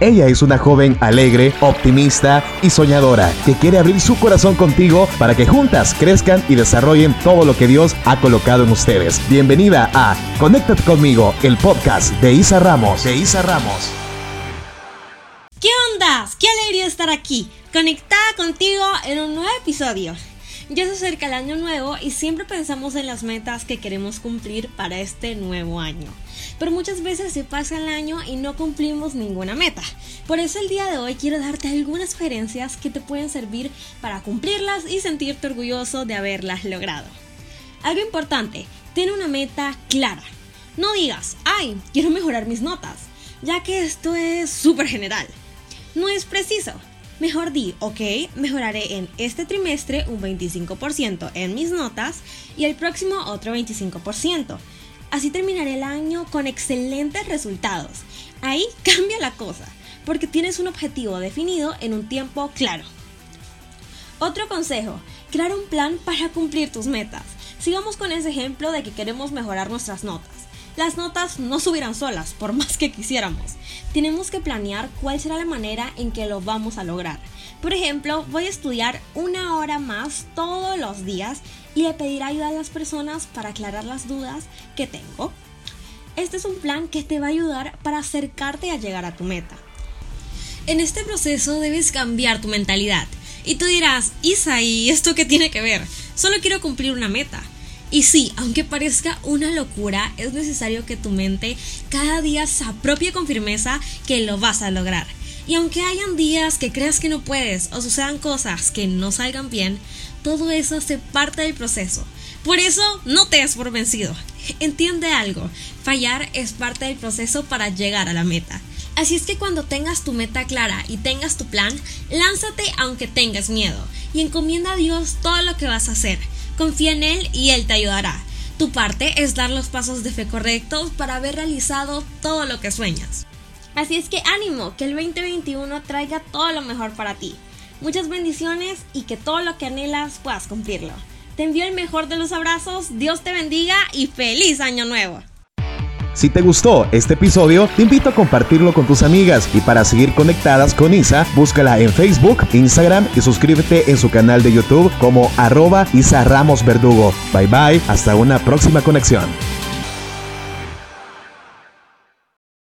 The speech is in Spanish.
Ella es una joven alegre, optimista y soñadora que quiere abrir su corazón contigo para que juntas crezcan y desarrollen todo lo que Dios ha colocado en ustedes. Bienvenida a Conéctate conmigo, el podcast de Isa Ramos. De Isa Ramos. ¿Qué onda? ¡Qué alegría estar aquí! Conectada contigo en un nuevo episodio. Ya se acerca el año nuevo y siempre pensamos en las metas que queremos cumplir para este nuevo año. Pero muchas veces se pasa el año y no cumplimos ninguna meta. Por eso el día de hoy quiero darte algunas sugerencias que te pueden servir para cumplirlas y sentirte orgulloso de haberlas logrado. Algo importante, ten una meta clara. No digas, ay, quiero mejorar mis notas, ya que esto es súper general. No es preciso. Mejor di, ok, mejoraré en este trimestre un 25% en mis notas y el próximo otro 25%. Así terminaré el año con excelentes resultados. Ahí cambia la cosa, porque tienes un objetivo definido en un tiempo claro. Otro consejo, crear un plan para cumplir tus metas. Sigamos con ese ejemplo de que queremos mejorar nuestras notas. Las notas no subirán solas, por más que quisiéramos. Tenemos que planear cuál será la manera en que lo vamos a lograr. Por ejemplo, voy a estudiar una hora más todos los días y le pedir ayuda a las personas para aclarar las dudas que tengo. Este es un plan que te va a ayudar para acercarte a llegar a tu meta. En este proceso debes cambiar tu mentalidad. Y tú dirás, Isa, ¿y esto qué tiene que ver? Solo quiero cumplir una meta. Y sí, aunque parezca una locura, es necesario que tu mente cada día se apropie con firmeza que lo vas a lograr. Y aunque hayan días que creas que no puedes o sucedan cosas que no salgan bien, todo eso hace parte del proceso. Por eso no te des por vencido. Entiende algo, fallar es parte del proceso para llegar a la meta. Así es que cuando tengas tu meta clara y tengas tu plan, lánzate aunque tengas miedo y encomienda a Dios todo lo que vas a hacer Confía en Él y Él te ayudará. Tu parte es dar los pasos de fe correctos para haber realizado todo lo que sueñas. Así es que ánimo, que el 2021 traiga todo lo mejor para ti. Muchas bendiciones y que todo lo que anhelas puedas cumplirlo. Te envío el mejor de los abrazos, Dios te bendiga y feliz año nuevo. Si te gustó este episodio, te invito a compartirlo con tus amigas y para seguir conectadas con Isa, búscala en Facebook, Instagram y suscríbete en su canal de YouTube como arroba Isa Ramos Verdugo. Bye bye, hasta una próxima conexión.